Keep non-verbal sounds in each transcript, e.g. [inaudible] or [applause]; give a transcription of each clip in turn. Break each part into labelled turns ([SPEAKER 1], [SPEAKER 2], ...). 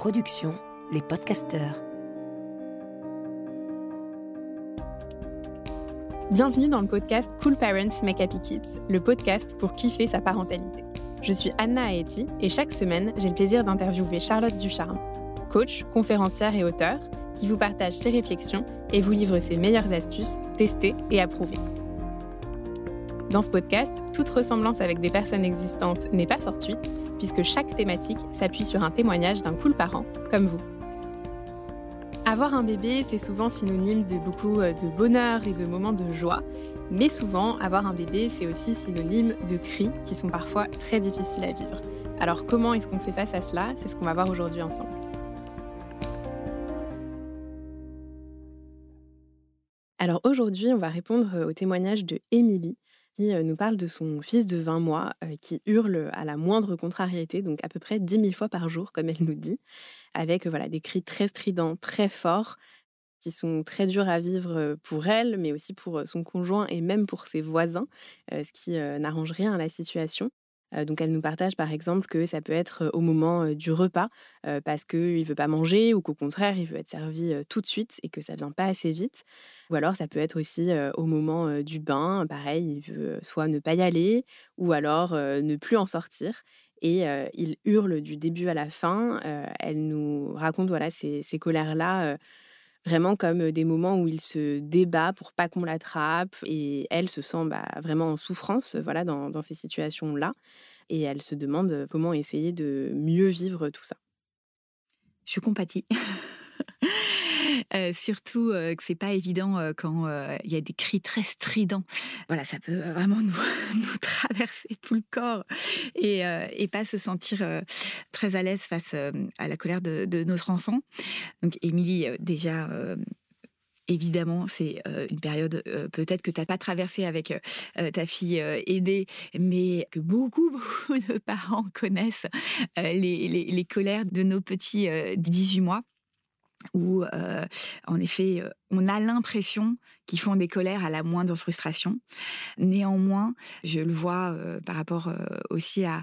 [SPEAKER 1] production Les Podcasteurs.
[SPEAKER 2] Bienvenue dans le podcast Cool Parents Make Happy Kids, le podcast pour kiffer sa parentalité. Je suis Anna Aeti et chaque semaine, j'ai le plaisir d'interviewer Charlotte Ducharme, coach, conférencière et auteur, qui vous partage ses réflexions et vous livre ses meilleures astuces testées et approuvées. Dans ce podcast, toute ressemblance avec des personnes existantes n'est pas fortuite, puisque chaque thématique s'appuie sur un témoignage d'un cool parent, comme vous. Avoir un bébé, c'est souvent synonyme de beaucoup euh, de bonheur et de moments de joie, mais souvent, avoir un bébé, c'est aussi synonyme de cris qui sont parfois très difficiles à vivre. Alors comment est-ce qu'on fait face à cela? C'est ce qu'on va voir aujourd'hui ensemble. Alors aujourd'hui, on va répondre au témoignage de Émilie, qui nous parle de son fils de 20 mois qui hurle à la moindre contrariété, donc à peu près 10 000 fois par jour, comme elle nous dit, avec voilà, des cris très stridents, très forts, qui sont très durs à vivre pour elle, mais aussi pour son conjoint et même pour ses voisins, ce qui n'arrange rien à la situation. Donc elle nous partage par exemple que ça peut être au moment du repas parce qu'il ne veut pas manger ou qu'au contraire il veut être servi tout de suite et que ça vient pas assez vite. Ou alors ça peut être aussi au moment du bain, pareil, il veut soit ne pas y aller ou alors ne plus en sortir. Et il hurle du début à la fin. elle nous raconte voilà ces, colères-là vraiment comme des moments où il se débat pour pas qu'on l'attrape et elle se sent bah, vraiment en souffrance voilà dans, dans ces situations là et elle se demande comment essayer de mieux vivre tout ça.
[SPEAKER 3] Je compatis. [laughs] Euh, surtout euh, que c'est pas évident euh, quand il y a des cris très stridents. Voilà, ça peut vraiment [laughs] nous, traverser tout le corps et, et pas se sentir très à l'aise face à la colère de, notre enfant. Donc, Émilie, déjà évidemment, c'est une période peut-être que tu n'as pas traversée avec ta fille aidée, mais que beaucoup, [laughs] beaucoup de parents connaissent les, les, les colères de nos petits 18 mois où, en effet, on a l'impression qu'ils font des colères à la moindre frustration. Néanmoins, je le vois euh, par rapport euh, aussi à,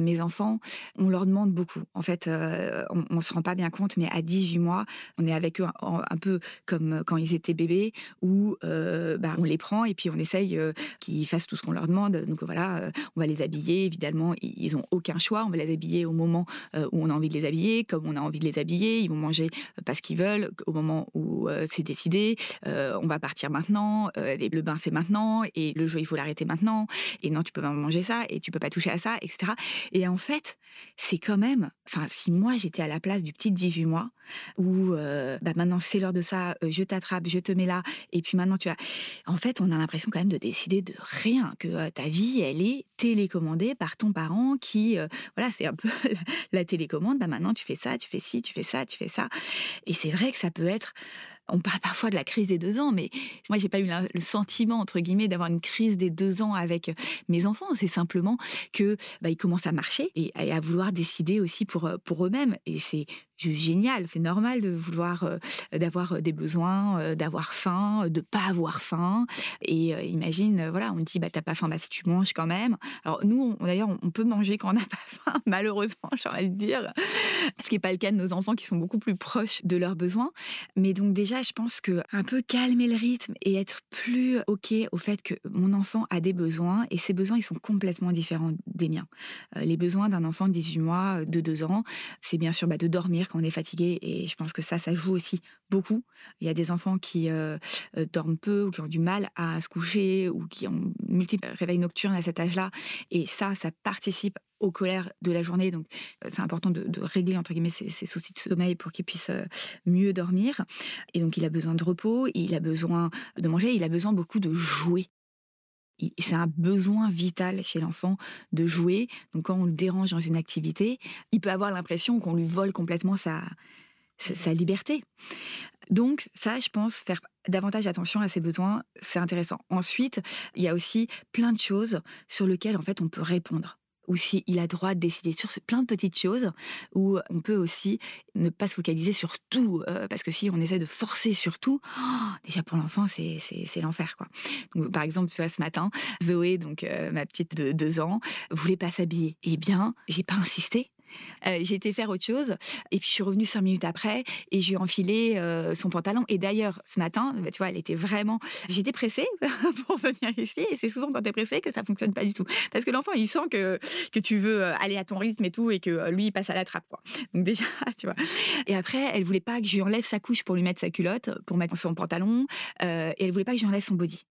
[SPEAKER 3] mes enfants, on leur demande beaucoup. En fait, euh, on, ne se rend pas bien compte, mais à 18 mois, on est avec eux un, peu comme quand ils étaient bébés, où bah, on les prend et puis on essaye qu'ils fassent tout ce qu'on leur demande. Donc voilà, on va les habiller. Évidemment, ils n'ont aucun choix. On va les habiller au moment où on a envie de les habiller, comme on a envie de les habiller. Ils vont manger parce qu'ils veulent, au moment où c'est décidé euh, on va partir maintenant, euh, le bain c'est maintenant, et le jeu il faut l'arrêter maintenant, et non tu peux pas manger ça, et tu peux pas toucher à ça, etc. Et en fait, c'est quand même, enfin si moi j'étais à la place du petit 18 mois, où euh, bah maintenant c'est l'heure de ça, je t'attrape, je te mets là, et puis maintenant tu as... En fait, on a l'impression quand même de décider de rien, que ta vie elle est télécommandée par ton parent qui, voilà, c'est un peu [laughs] la, télécommande, bah maintenant tu fais ça, tu fais ci, tu fais ça, tu fais ça. Et c'est vrai que ça peut être on parle parfois de la crise des deux ans, mais moi, j'ai pas eu le sentiment, entre guillemets, d'avoir une crise des deux ans avec mes enfants. C'est simplement que bah, ils commencent à marcher et à vouloir décider aussi pour, pour eux-mêmes. Et c'est génial, c'est normal de vouloir, euh, d'avoir euh, des besoins, euh, d'avoir faim, de pas avoir faim. Et imagine, voilà, on dit, bah t'as pas faim, bah si tu manges quand même. Alors nous, d'ailleurs, on peut manger quand on n'a pas [laughs] faim, malheureusement, j'ai envie de dire, ce qui n'est pas le cas de nos enfants qui sont beaucoup plus proches de leurs besoins. Mais donc déjà, je pense que un peu calmer le rythme et être plus ok au fait que mon enfant a des besoins et ces besoins, ils sont complètement différents des miens. les besoins d'un enfant de 18 mois, de 2 ans, c'est bien sûr bah, de dormir quand on est fatigué. Et je pense que ça, ça joue aussi beaucoup. Il y a des enfants qui euh, euh, dorment peu ou qui ont du mal à se coucher ou qui ont multiples réveils nocturnes à cet âge-là. Et ça, ça participe aux colères de la journée. Donc, euh, c'est important de, régler, entre guillemets, ses, soucis de sommeil pour qu'il puisse mieux dormir. Et donc, il a besoin de repos, il a besoin de manger, il a besoin beaucoup de jouer c'est un besoin vital chez l'enfant de jouer. Donc quand on le dérange dans une activité, il peut avoir l'impression qu'on lui vole complètement sa, sa, liberté. Donc ça, je pense, faire davantage attention à ses besoins, c'est intéressant. Ensuite, il y a aussi plein de choses sur lesquelles en fait on peut répondre ou s'il a droit de décider sur plein de petites choses, où on peut aussi ne pas se focaliser sur tout, euh, parce que si on essaie de forcer sur tout, oh, déjà pour l'enfant, c'est, l'enfer. quoi. Donc, par exemple, tu vois, ce matin, Zoé, donc euh, ma petite de deux ans, voulait pas s'habiller. Eh bien, j'ai pas insisté. Euh, j'ai été faire autre chose et puis je suis revenue cinq minutes après et j'ai enfilé euh, son pantalon. Et d'ailleurs, ce matin, bah, tu vois, elle était vraiment. J'étais pressée [laughs] pour venir ici et c'est souvent quand tu es pressée que ça fonctionne pas du tout. Parce que l'enfant, il sent que, que tu veux euh, aller à ton rythme et tout et que lui, il passe à la trappe. Quoi. Donc déjà, [laughs] tu vois. Et après, elle voulait pas que je lui enlève sa couche pour lui mettre sa culotte, pour mettre son pantalon. et elle voulait pas que je lui enlève son body.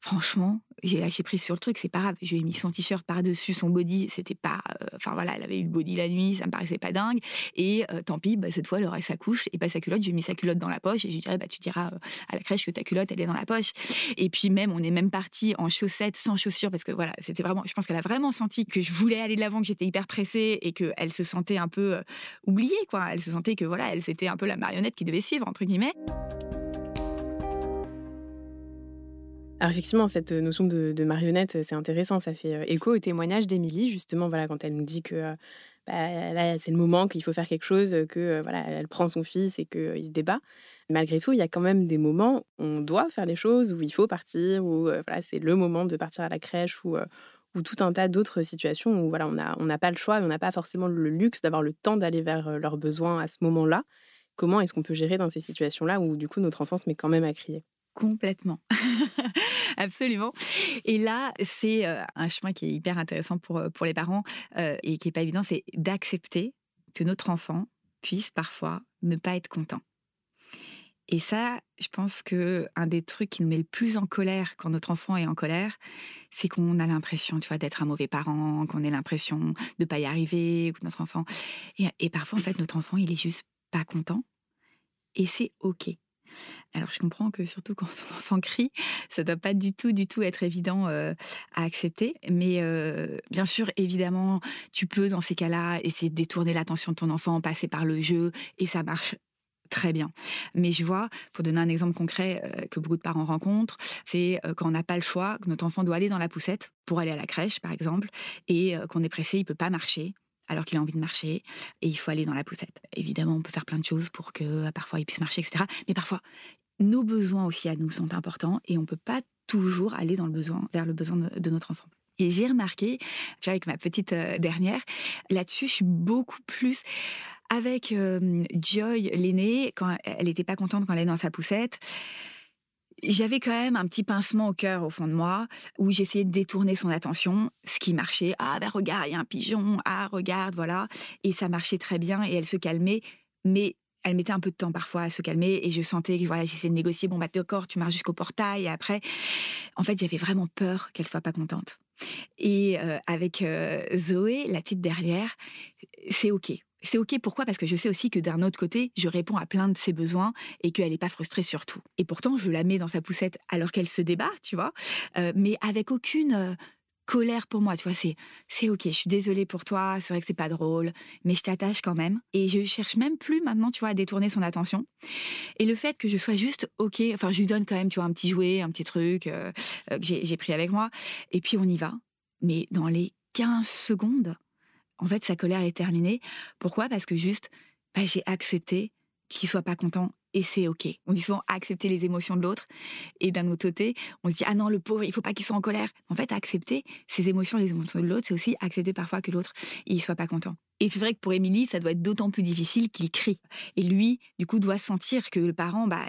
[SPEAKER 3] Franchement, j'ai lâché prise sur le truc, c'est pas grave. Je lui ai mis son t-shirt par-dessus son body, c'était pas. Euh, enfin voilà, elle avait eu le body la nuit, ça me paraissait pas dingue. Et euh, tant pis, bah, cette fois, elle aurait sa couche et pas sa culotte. J'ai mis sa culotte dans la poche et je lui dirais, bah, tu diras euh, à la crèche que ta culotte, elle est dans la poche. Et puis même, on est même parti en chaussettes, sans chaussures, parce que voilà, c'était vraiment. Je pense qu'elle a vraiment senti que je voulais aller de l'avant, que j'étais hyper pressée et qu'elle se sentait un peu oubliée, quoi. Elle se sentait que voilà, elle c'était un peu la marionnette qui devait suivre, entre guillemets.
[SPEAKER 2] Alors effectivement, cette notion de, marionnette, c'est intéressant. Ça fait euh, écho au témoignage d'Émilie, justement, voilà, quand elle nous dit que euh, bah, là, c'est le moment qu'il faut faire quelque chose, que euh, voilà, elle prend son fils et qu'il se débat. Malgré tout, il y a quand même des moments où on doit faire les choses, où il faut partir, où voilà, c'est le moment de partir à la crèche, ou, ou tout un tas d'autres situations où voilà, on n'a on pas le choix, on n'a pas forcément le luxe d'avoir le temps d'aller vers leurs besoins à ce moment-là. Comment est-ce qu'on peut gérer dans ces situations-là où du coup notre enfant se met quand même à crier?
[SPEAKER 3] Complètement. [laughs] Absolument. Et là, c'est euh, un chemin qui est hyper intéressant pour, euh, pour les parents euh, et qui n'est pas évident, c'est d'accepter que notre enfant puisse parfois ne pas être content. Et ça, je pense que un des trucs qui nous met le plus en colère quand notre enfant est en colère, c'est qu'on a l'impression, tu vois, d'être un mauvais parent, qu'on ait l'impression de pas y arriver, ou notre enfant. Et, et parfois, en fait, notre enfant, il est juste pas content. Et c'est OK. Alors je comprends que surtout quand son [laughs] enfant crie, ça doit pas du tout, du tout être évident à accepter. Mais bien sûr, évidemment, tu peux dans ces cas-là essayer de détourner l'attention de ton enfant, passer par le jeu, et ça marche très bien. Mais je vois, pour donner un exemple concret que beaucoup de parents rencontrent, c'est quand on n'a pas le choix, que notre enfant doit aller dans la poussette pour aller à la crèche, par exemple, et qu'on est pressé, il peut pas marcher alors qu'il a envie de marcher et il faut aller dans la poussette. Évidemment, on peut faire plein de choses pour que euh, parfois il puisse marcher, etc. Mais parfois, nos besoins aussi à nous sont importants et on ne peut pas toujours aller dans le besoin, vers le besoin de, notre enfant. Et j'ai remarqué, tu vois, avec ma petite euh, dernière, là-dessus, je suis beaucoup plus avec euh, Joy, l'aînée, quand elle n'était pas contente quand elle est dans sa poussette j'avais quand même un petit pincement au cœur au fond de moi où j'essayais de détourner son attention, ce qui marchait. Ah ben regarde, il y a un pigeon. Ah regarde, voilà. Et ça marchait très bien et elle se calmait, mais elle mettait un peu de temps parfois à se calmer et je sentais que voilà, j'essayais de négocier. Bon bah d'accord, tu marches jusqu'au portail et après, en fait, j'avais vraiment peur qu'elle soit pas contente. Et euh, avec euh, Zoé, la petite derrière, c'est ok c'est OK. Pourquoi? Parce que je sais aussi que d'un autre côté, je réponds à plein de ses besoins et qu'elle n'est pas frustrée surtout. Et pourtant, je la mets dans sa poussette alors qu'elle se débat, tu vois, euh, mais avec aucune euh, colère pour moi. Tu vois, c'est c'est OK. Je suis désolée pour toi. C'est vrai que c'est pas drôle, mais je t'attache quand même. Et je cherche même plus maintenant, tu vois, à détourner son attention. Et le fait que je sois juste OK, enfin, je lui donne quand même, tu vois, un petit jouet, un petit truc euh, que j'ai pris avec moi. Et puis on y va. Mais dans les 15 secondes, en fait, sa colère est terminée. Pourquoi? Parce que juste, bah, j'ai accepté qu'il soit pas content et c'est ok. On dit souvent accepter les émotions de l'autre et d'un autre côté, on se dit ah non le pauvre, il faut pas qu'il soit en colère. En fait, accepter ses émotions, les émotions de l'autre, c'est aussi accepter parfois que l'autre il soit pas content. Et c'est vrai que pour Émilie, ça doit être d'autant plus difficile qu'il crie. Et lui, du coup, doit sentir que le parent, bah,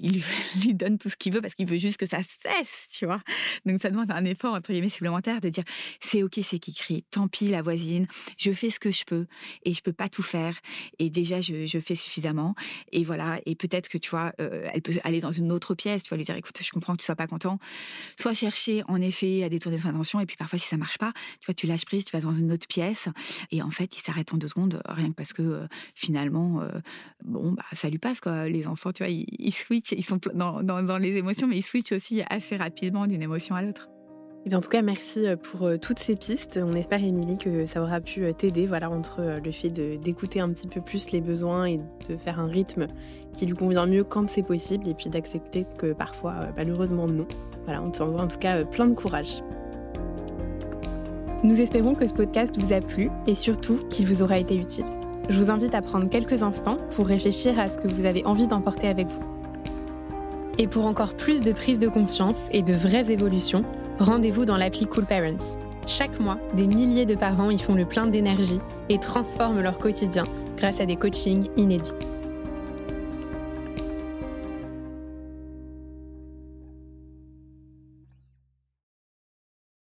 [SPEAKER 3] il [laughs] lui donne tout ce qu'il veut parce qu'il veut juste que ça cesse, tu vois. Donc ça demande un effort, entre guillemets, supplémentaire de dire c'est ok, c'est qui crie, tant pis la voisine, je fais ce que je peux et je peux pas tout faire. Et déjà, je, fais suffisamment. Et voilà. Et peut-être que, tu vois, euh, elle peut aller dans une autre pièce, tu vas lui dire écoute, je comprends que tu sois pas content. Soit chercher, en effet, à détourner son attention. Et puis parfois, si ça marche pas, tu vois, tu lâches prise, tu vas dans une autre pièce. Et en fait, il arrête en deux secondes, rien que parce que finalement, bon, bah, ça lui passe, quoi. Les enfants, tu vois, ils, switchent, ils sont dans, dans, les émotions, mais ils switchent aussi assez rapidement d'une émotion à l'autre.
[SPEAKER 2] Et eh en tout cas, merci pour toutes ces pistes. On espère, Émilie, que ça aura pu t'aider voilà, entre le fait d'écouter un petit peu plus les besoins et de faire un rythme qui lui convient mieux quand c'est possible, et puis d'accepter que parfois, malheureusement, non. Voilà, on t'envoie en tout cas plein de courage. Nous espérons que ce podcast vous a plu et surtout qu'il vous aura été utile. Je vous invite à prendre quelques instants pour réfléchir à ce que vous avez envie d'emporter avec vous. Et pour encore plus de prise de conscience et de vraies évolutions, rendez-vous dans l'appli Cool Parents. Chaque mois, des milliers de parents y font le plein d'énergie et transforment leur quotidien grâce à des coachings inédits.